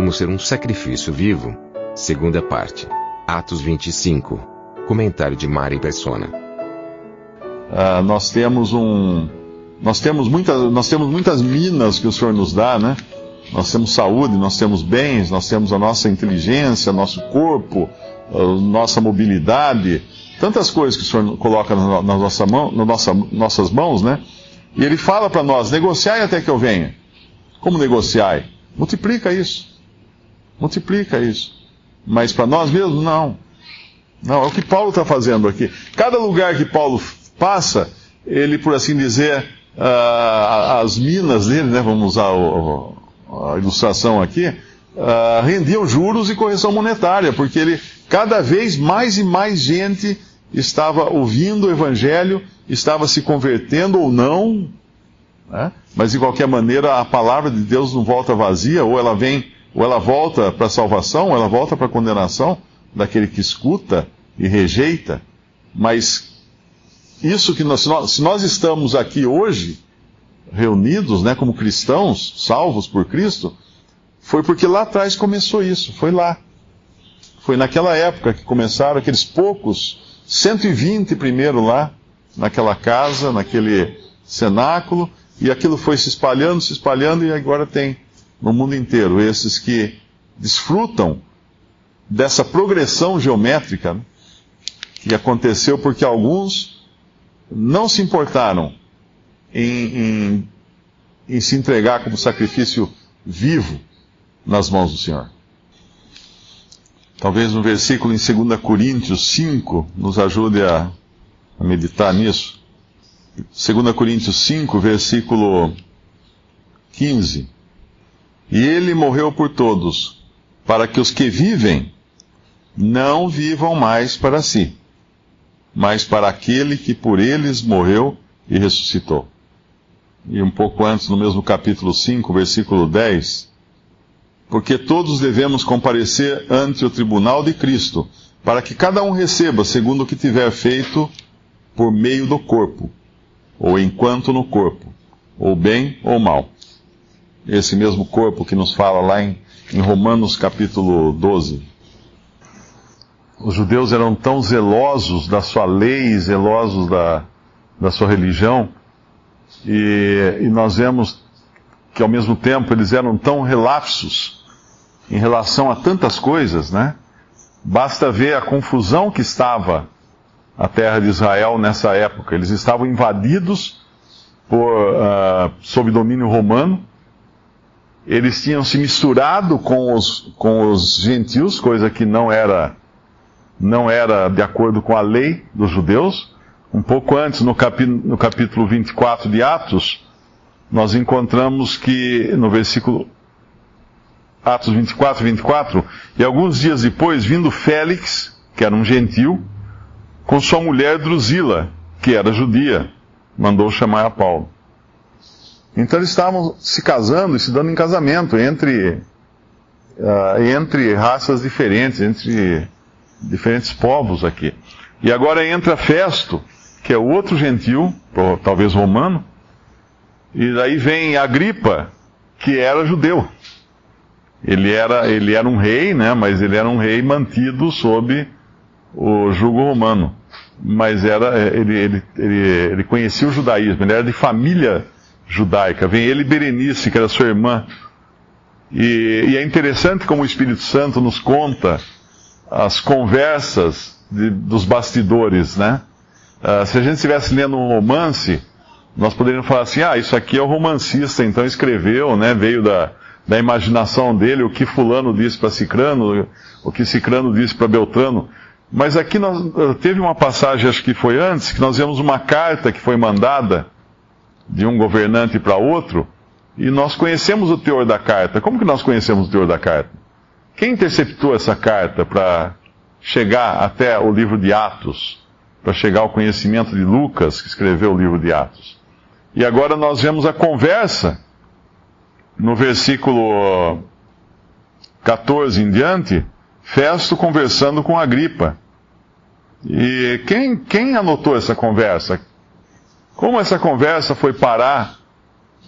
Como ser um sacrifício vivo? Segunda parte. Atos 25. Comentário de Mari Persona. Uh, nós temos um nós temos, muita, nós temos muitas minas que o Senhor nos dá, né? Nós temos saúde, nós temos bens, nós temos a nossa inteligência, nosso corpo, nossa mobilidade, tantas coisas que o Senhor coloca na nossa mão, nas nossa, nossas mãos, né? E Ele fala para nós: negociai até que eu venha. Como negociai? Multiplica isso. Multiplica isso. Mas para nós mesmos, não. Não, é o que Paulo está fazendo aqui. Cada lugar que Paulo passa, ele, por assim dizer, uh, as minas dele, né, vamos usar o, a ilustração aqui, uh, rendiam juros e correção monetária, porque ele, cada vez mais e mais gente estava ouvindo o evangelho, estava se convertendo ou não, né? mas de qualquer maneira a palavra de Deus não volta vazia, ou ela vem, ou ela volta para a salvação, ou ela volta para a condenação daquele que escuta e rejeita, mas isso que nós, se nós estamos aqui hoje, reunidos, né, como cristãos, salvos por Cristo, foi porque lá atrás começou isso, foi lá. Foi naquela época que começaram aqueles poucos, 120 primeiro lá, naquela casa, naquele cenáculo, e aquilo foi se espalhando, se espalhando, e agora tem no mundo inteiro esses que desfrutam dessa progressão geométrica né, que aconteceu porque alguns não se importaram em, em, em se entregar como sacrifício vivo nas mãos do Senhor. Talvez um versículo em 2 Coríntios 5 nos ajude a, a meditar nisso. 2 Coríntios 5, versículo 15. E ele morreu por todos, para que os que vivem não vivam mais para si, mas para aquele que por eles morreu e ressuscitou. E um pouco antes, no mesmo capítulo 5, versículo 10, porque todos devemos comparecer ante o tribunal de Cristo, para que cada um receba segundo o que tiver feito por meio do corpo, ou enquanto no corpo, ou bem ou mal. Esse mesmo corpo que nos fala lá em, em Romanos capítulo 12 os judeus eram tão zelosos da sua lei, zelosos da, da sua religião, e, e nós vemos que ao mesmo tempo eles eram tão relapsos em relação a tantas coisas, né? Basta ver a confusão que estava a terra de Israel nessa época. Eles estavam invadidos por, uh, sob domínio romano. Eles tinham se misturado com os, com os gentios, coisa que não era não era de acordo com a lei dos judeus. Um pouco antes, no, capi, no capítulo 24 de Atos, nós encontramos que, no versículo Atos 24, 24, e alguns dias depois, vindo Félix, que era um gentil, com sua mulher Drusila, que era judia, mandou chamar a Paulo. Então eles estavam se casando e se dando em casamento entre, uh, entre raças diferentes, entre diferentes povos aqui. E agora entra Festo, que é outro gentil, talvez romano, e daí vem Agripa, que era judeu. Ele era, ele era um rei, né, mas ele era um rei mantido sob o jugo romano. Mas era, ele, ele, ele, ele conhecia o judaísmo, ele era de família judaica. Vem ele e Berenice, que era sua irmã. E, e é interessante como o Espírito Santo nos conta as conversas de, dos bastidores, né? Uh, se a gente estivesse lendo um romance, nós poderíamos falar assim, ah, isso aqui é o romancista, então escreveu, né? Veio da, da imaginação dele, o que fulano disse para Cicrano, o que Cicrano disse para Beltrano. Mas aqui nós, teve uma passagem, acho que foi antes, que nós vemos uma carta que foi mandada de um governante para outro, e nós conhecemos o teor da carta. Como que nós conhecemos o teor da carta? Quem interceptou essa carta para chegar até o livro de Atos, para chegar ao conhecimento de Lucas, que escreveu o livro de Atos? E agora nós vemos a conversa no versículo 14 em diante, Festo conversando com Agripa. E quem, quem anotou essa conversa? Como essa conversa foi parar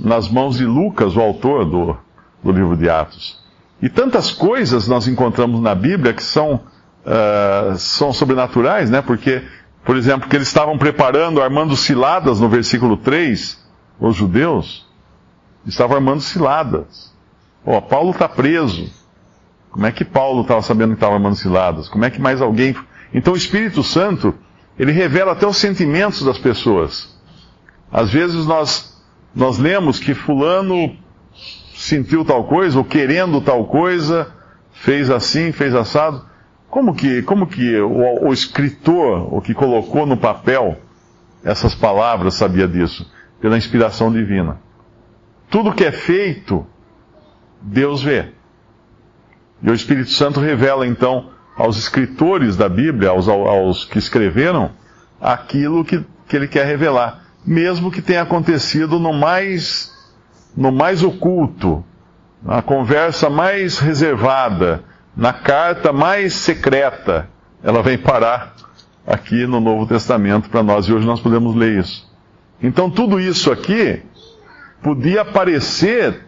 nas mãos de Lucas, o autor do, do livro de Atos? E tantas coisas nós encontramos na Bíblia que são, uh, são sobrenaturais, né? Porque, por exemplo, que eles estavam preparando, armando ciladas no versículo 3, os judeus estavam armando ciladas. Ó, oh, Paulo está preso. Como é que Paulo estava sabendo que estava armando ciladas? Como é que mais alguém. Então o Espírito Santo, ele revela até os sentimentos das pessoas. Às vezes nós, nós lemos que Fulano sentiu tal coisa, ou querendo tal coisa, fez assim, fez assado. Como que, como que o, o escritor, o que colocou no papel essas palavras, sabia disso? Pela inspiração divina. Tudo que é feito, Deus vê. E o Espírito Santo revela então aos escritores da Bíblia, aos, aos que escreveram, aquilo que, que ele quer revelar, mesmo que tenha acontecido no mais, no mais oculto, na conversa mais reservada, na carta mais secreta, ela vem parar aqui no Novo Testamento para nós e hoje nós podemos ler isso. Então tudo isso aqui podia parecer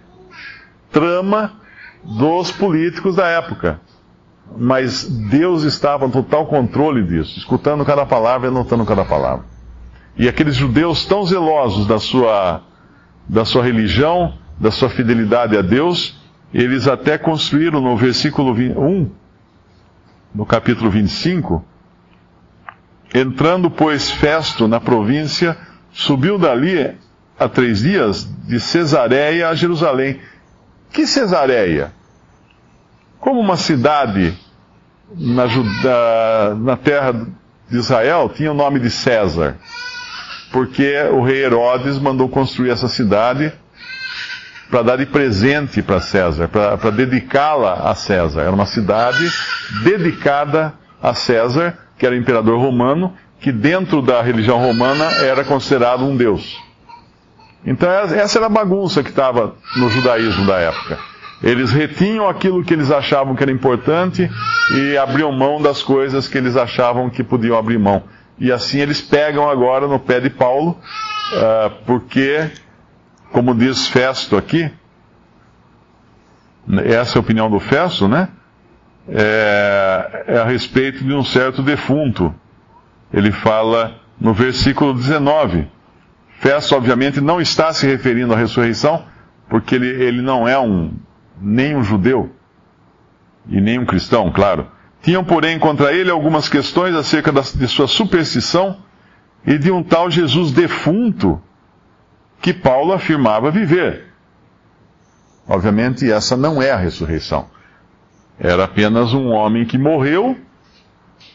trama dos políticos da época. Mas Deus estava no total controle disso, escutando cada palavra e anotando cada palavra. E aqueles judeus tão zelosos da sua, da sua religião, da sua fidelidade a Deus, eles até construíram no versículo 1, no capítulo 25, entrando, pois, Festo na província, subiu dali a três dias de Cesareia a Jerusalém que Cesareia? Como uma cidade na, na terra de Israel tinha o nome de César, porque o rei Herodes mandou construir essa cidade para dar de presente para César, para dedicá-la a César. Era uma cidade dedicada a César, que era o imperador romano, que dentro da religião romana era considerado um deus. Então essa era a bagunça que estava no judaísmo da época. Eles retinham aquilo que eles achavam que era importante e abriam mão das coisas que eles achavam que podiam abrir mão. E assim eles pegam agora no pé de Paulo, uh, porque, como diz Festo aqui, essa é a opinião do Festo, né? É, é a respeito de um certo defunto. Ele fala no versículo 19 Festo, obviamente, não está se referindo à ressurreição, porque ele, ele não é um, nem um judeu, e nem um cristão, claro. Tinham, porém, contra ele algumas questões acerca de sua superstição e de um tal Jesus defunto que Paulo afirmava viver. Obviamente, essa não é a ressurreição. Era apenas um homem que morreu,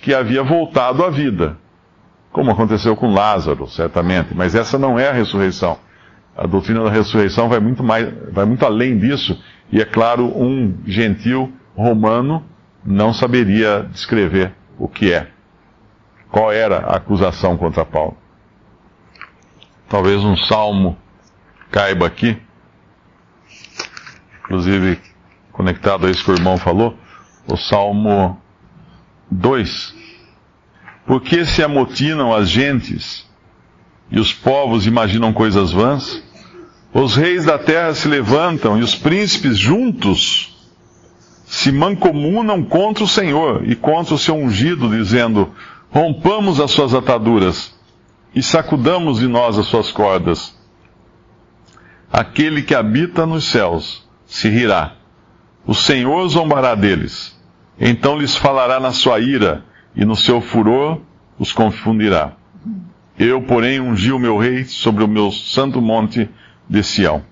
que havia voltado à vida como aconteceu com Lázaro, certamente, mas essa não é a ressurreição. A doutrina da ressurreição vai muito, mais, vai muito além disso, e é claro, um gentil romano não saberia descrever o que é. Qual era a acusação contra Paulo? Talvez um salmo caiba aqui, inclusive conectado a isso que o irmão falou, o salmo 2 por que se amotinam as gentes e os povos imaginam coisas vãs? Os reis da terra se levantam e os príncipes juntos se mancomunam contra o Senhor e contra o seu ungido, dizendo: Rompamos as suas ataduras e sacudamos de nós as suas cordas. Aquele que habita nos céus se rirá. O Senhor zombará deles. Então lhes falará na sua ira e no seu furor os confundirá. Eu, porém, ungi o meu rei sobre o meu santo monte de Sião.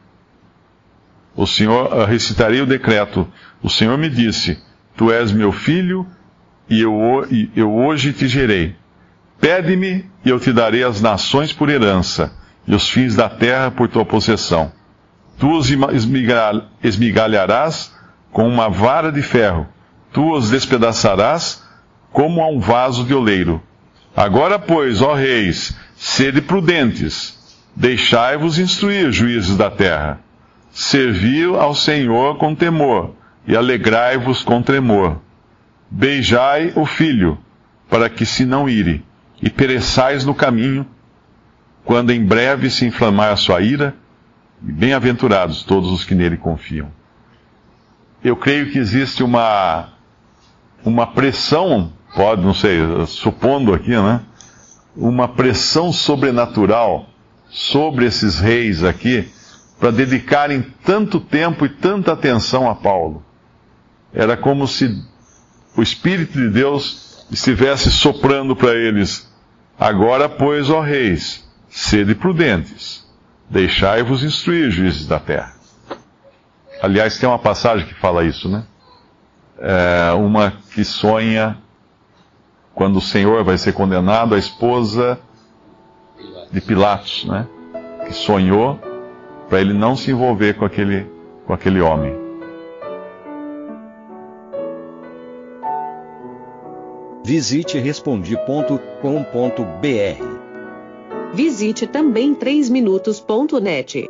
O Senhor, uh, recitarei o decreto. O Senhor me disse: Tu és meu filho, e eu, e eu hoje te gerei. Pede-me, e eu te darei as nações por herança, e os fins da terra por tua possessão. Tu os esmigalharás com uma vara de ferro, tu os despedaçarás como a um vaso de oleiro. Agora, pois, ó reis, sede prudentes, deixai-vos instruir, juízes da terra. Servi ao Senhor com temor, e alegrai-vos com tremor. Beijai o filho, para que se não ire, e pereçais no caminho, quando em breve se inflamar a sua ira, e bem-aventurados todos os que nele confiam. Eu creio que existe uma, uma pressão, pode, não sei, supondo aqui, né? Uma pressão sobrenatural sobre esses reis aqui, para dedicarem tanto tempo e tanta atenção a Paulo. Era como se o Espírito de Deus estivesse soprando para eles: Agora, pois, ó reis, sede prudentes, deixai-vos instruir, juízes da terra. Aliás, tem uma passagem que fala isso, né? É uma que sonha quando o Senhor vai ser condenado, a esposa de Pilatos, né? Que sonhou para ele não se envolver com aquele, com aquele homem. Visite respondi.com.br. Visite também 3minutos.net.